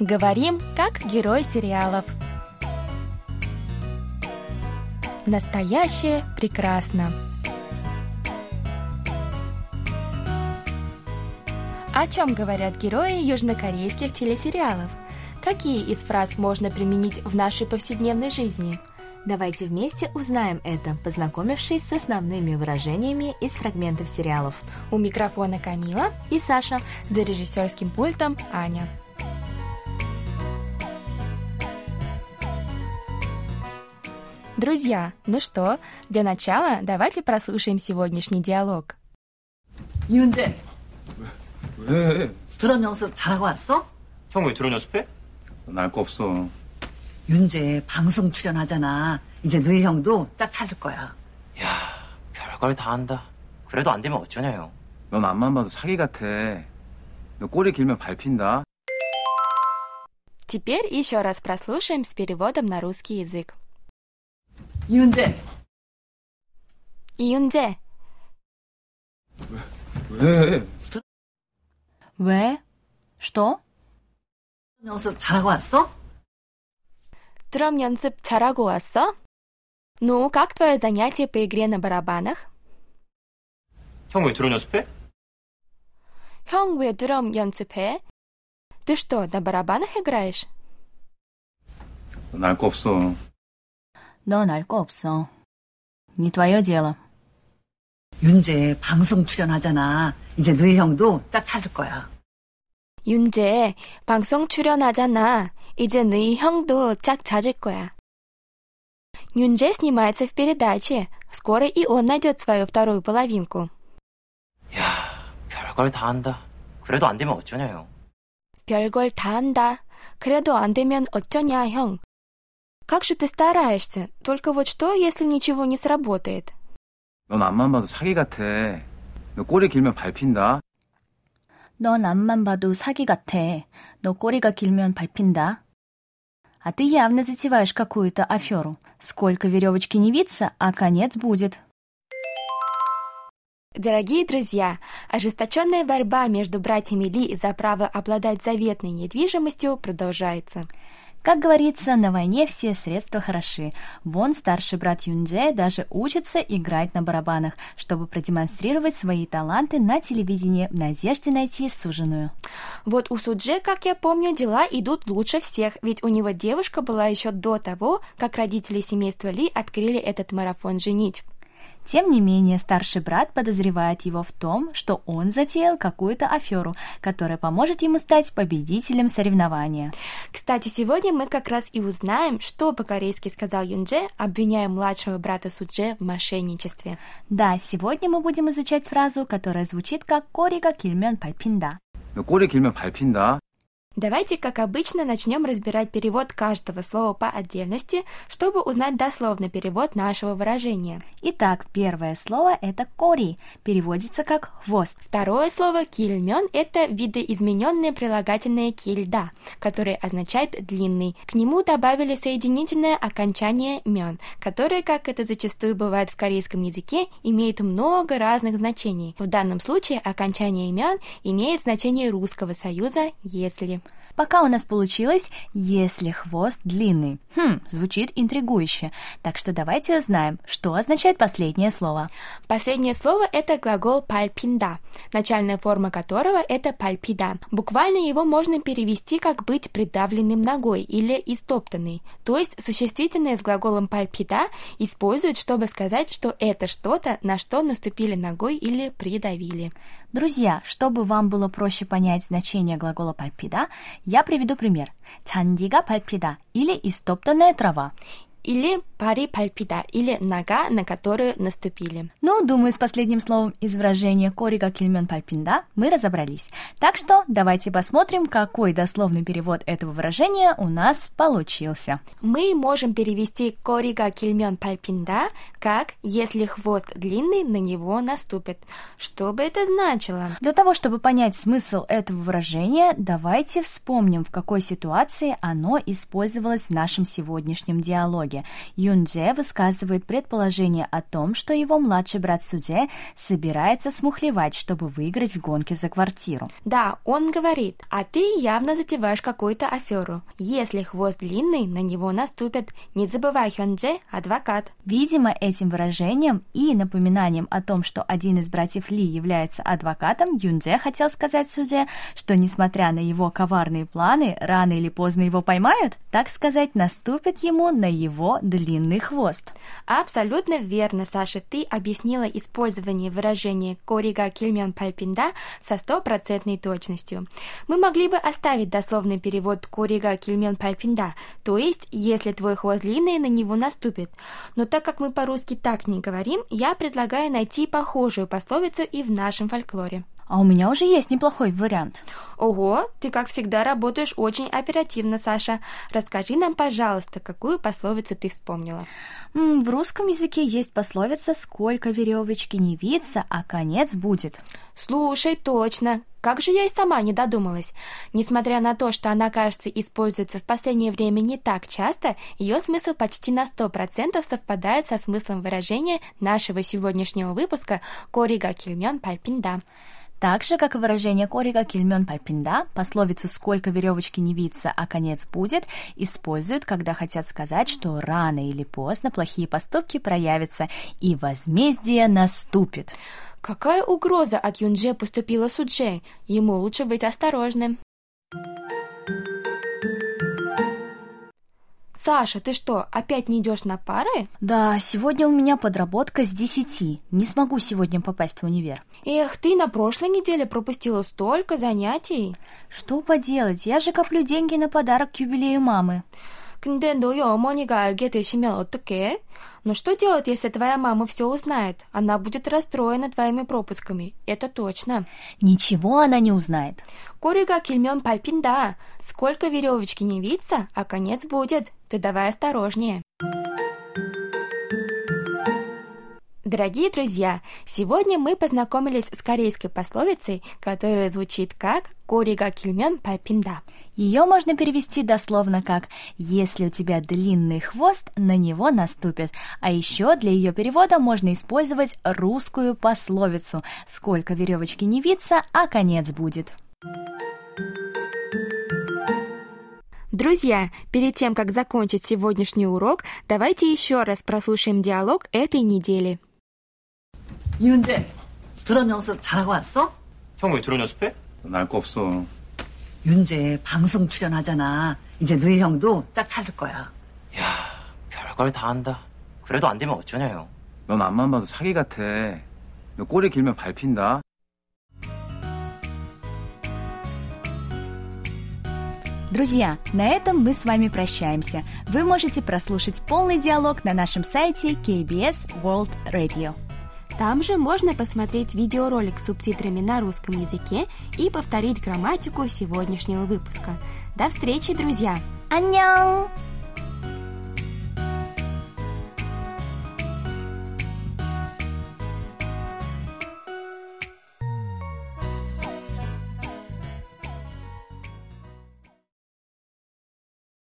Говорим, как герой сериалов. Настоящее прекрасно. О чем говорят герои южнокорейских телесериалов? Какие из фраз можно применить в нашей повседневной жизни? Давайте вместе узнаем это, познакомившись с основными выражениями из фрагментов сериалов. У микрофона Камила и Саша. За режиссерским пультом Аня. Друзья, ну что, для начала давайте прослушаем сегодняшний диалог. 이은재, 왜? 드론 연습 잘하고 왔어? 형 왜 드론 연습해? 날 거 없어. 윤재 방송 출연하잖아. 이제 너희 형도 짝 찾을 거야. 야, 별걸 다 한다. 그래도 안 되면 어쩌냐, 형. 넌 앞만 봐도 사기 같아. 너 꼬리 길면 밟힌다. Теперь еще раз прослушаем с переводом на русский язык. 이은재, 이윤재, 왜? 왜? Что? 드론 연습 잘하고 왔어? 드럼 연습 잘하고 왔어? Ну, как твое занятие по игре на барабанах? 형 왜 드론 연습해? 형, 왜 드럼 연습해? Ты что, на барабанах играешь? 날 거 없어. 넌 알 거 없어. Не твое дело. 윤재 방송 출연하잖아. 이제 너희 형도 짝 찾을 거야. 윤재, 방송 출연하잖아. 이제 너희 형도 짝 찾을 거야. Юнже снимается в передаче. Скоро и он найдет свою вторую половинку. 야, 별걸 다 한다. 그래도 안 되면 어쩌냐, 형. 별걸 다 한다. 그래도 안 되면 어쩌냐, 형. Как же ты стараешься? Только вот что, если ничего не сработает? 넌 앞만 봐도 사기 같아. 너 꼬리 길면 밟힌다. 넌 앞만 봐도 사기 같아. 너 꼬리가 길면 밟힌다. А ты явно затеваешь какую-то аферу. Сколько веревочки не виться, а конец будет. Дорогие друзья, ожесточенная борьба между братьями Ли за право обладать заветной недвижимостью продолжается. Как говорится, на войне все средства хороши. Вон старший брат Юнже даже учится играть на барабанах, чтобы продемонстрировать свои таланты на телевидении в надежде найти суженую. Вот у Судже, как я помню, дела идут лучше всех, ведь у него девушка была еще до того, как родители семейства Ли открыли этот марафон «Женить». Тем не менее, старший брат подозревает его в том, что он затеял какую-то аферу, которая поможет ему стать победителем соревнования. Кстати, сегодня мы как раз и узнаем, что по-корейски сказал Юнже, обвиняя младшего брата Судже в мошенничестве. Да, сегодня мы будем изучать фразу, которая звучит как «Корига кильмен пальпинда». «Корига кильмен пальпинда» Давайте, как обычно, начнем разбирать перевод каждого слова по отдельности, чтобы узнать дословно перевод нашего выражения. Итак, первое слово – это кори, переводится как «хвост». Второе слово «кильмен» – это видоизмененное прилагательное «кильда», которое означает «длинный». К нему добавили соединительное окончание мён, которое, как это зачастую бывает в корейском языке, имеет много разных значений. В данном случае окончание мён имеет значение русского союза «если». Пока у нас получилось «если хвост длинный». Хм, звучит интригующе. Так что давайте узнаем, что означает последнее слово. Последнее слово – это глагол «пальпинда», начальная форма которого – это «пальпида». Буквально его можно перевести как «быть придавленным ногой» или «истоптанный». То есть существительное с глаголом «пальпида» используют, чтобы сказать, что это что-то, на что наступили ногой или придавили. Друзья, чтобы вам было проще понять значение глагола «пальпида», я приведу пример. 잔디가 밟히다 или истоптанная трава. Или пари пальпита или нога, на которую наступили. Ну, думаю, с последним словом из выражения корига кильмен пальпинда мы разобрались. Так что давайте посмотрим, какой дословный перевод этого выражения у нас получился. Мы можем перевести корига кильмен пальпинда как «если хвост длинный, на него наступит». Что бы это значило? Для того, чтобы понять смысл этого выражения, давайте вспомним, в какой ситуации оно использовалось в нашем сегодняшнем диалоге. Ю Юндже высказывает предположение о том, что его младший брат Судже собирается смухлевать, чтобы выиграть в гонке за квартиру. Да, он говорит, а ты явно затеваешь какую-то аферу. Если хвост длинный, на него наступят. Не забывай, Хёндже – адвокат. Видимо, этим выражением и напоминанием о том, что один из братьев Ли является адвокатом, Юндже хотел сказать Судже, что несмотря на его коварные планы, рано или поздно его поймают, так сказать, наступит ему на его длинный хвост. Абсолютно верно, Саша. Ты объяснила использование выражения «корига кильмён пальпинда» со стопроцентной точностью. Мы могли бы оставить дословный перевод «корига кильмён пальпинда», то есть «если твой хвост длинный, на него наступит». Но так как мы по-русски так не говорим, я предлагаю найти похожую пословицу и в нашем фольклоре. А у меня уже есть неплохой вариант. Ого, ты, как всегда, работаешь очень оперативно, Саша. Расскажи нам, пожалуйста, какую пословицу ты вспомнила? В русском языке есть пословица «Сколько веревочки не виться, а конец будет». Слушай, точно. Как же я и сама не додумалась. Несмотря на то, что она, кажется, используется в последнее время не так часто, ее смысл почти на 100% совпадает со смыслом выражения нашего сегодняшнего выпуска «Корига кильмён пальпинда». Так же, как и выражение «корига кильмён пальпинда», пословицу «сколько веревочки не виться, а конец будет» используют, когда хотят сказать, что рано или поздно плохие поступки проявятся и возмездие наступит. Какая угроза от Юнже поступила Судже? Ему лучше быть осторожным. Саша, ты что, опять не идешь на пары? Да, сегодня у меня подработка с 10. Не смогу сегодня попасть в универ. Эх, ты на прошлой неделе пропустила столько занятий. Что поделать, я же коплю деньги на подарок к юбилею мамы. 근데 너희 어머니가 알게 되시면 어떡해? Но что делать, если твоя мама все узнает? Она будет расстроена твоими пропусками. Это точно. Ничего она не узнает. 꼬리가 길면 밟힌다. Сколько веревочки не виться, а конец будет. Ты давай осторожнее. Дорогие друзья, сегодня мы познакомились с корейской пословицей, которая звучит как 꼬리가 길면 밟힌다. Ее можно перевести дословно как «если у тебя длинный хвост, на него наступит». А еще для ее перевода можно использовать русскую пословицу «Сколько веревочки не виться, а конец будет». Друзья, перед тем, как закончить сегодняшний урок, давайте еще раз прослушаем диалог этой недели. 이은재, 드론 연습 잘하고 왔어? 형 왜 드론 연습해? 날 거 없어. 윤재 방송 출연하잖아. 이제 너희 형도 짝 찾을 거야. 야, 별걸 다 한다. 그래도 안 되면 어쩌냐, 형. 넌 앞만 봐도 사기 같아. 너 꼬리 길면 밟힌다. Друзья, на этом мы с вами прощаемся. Вы можете прослушать полный диалог на нашем сайте KBS World Radio. Там же можно посмотреть видеоролик с субтитрами на русском языке и повторить грамматику сегодняшнего выпуска. До встречи, друзья! 안녕!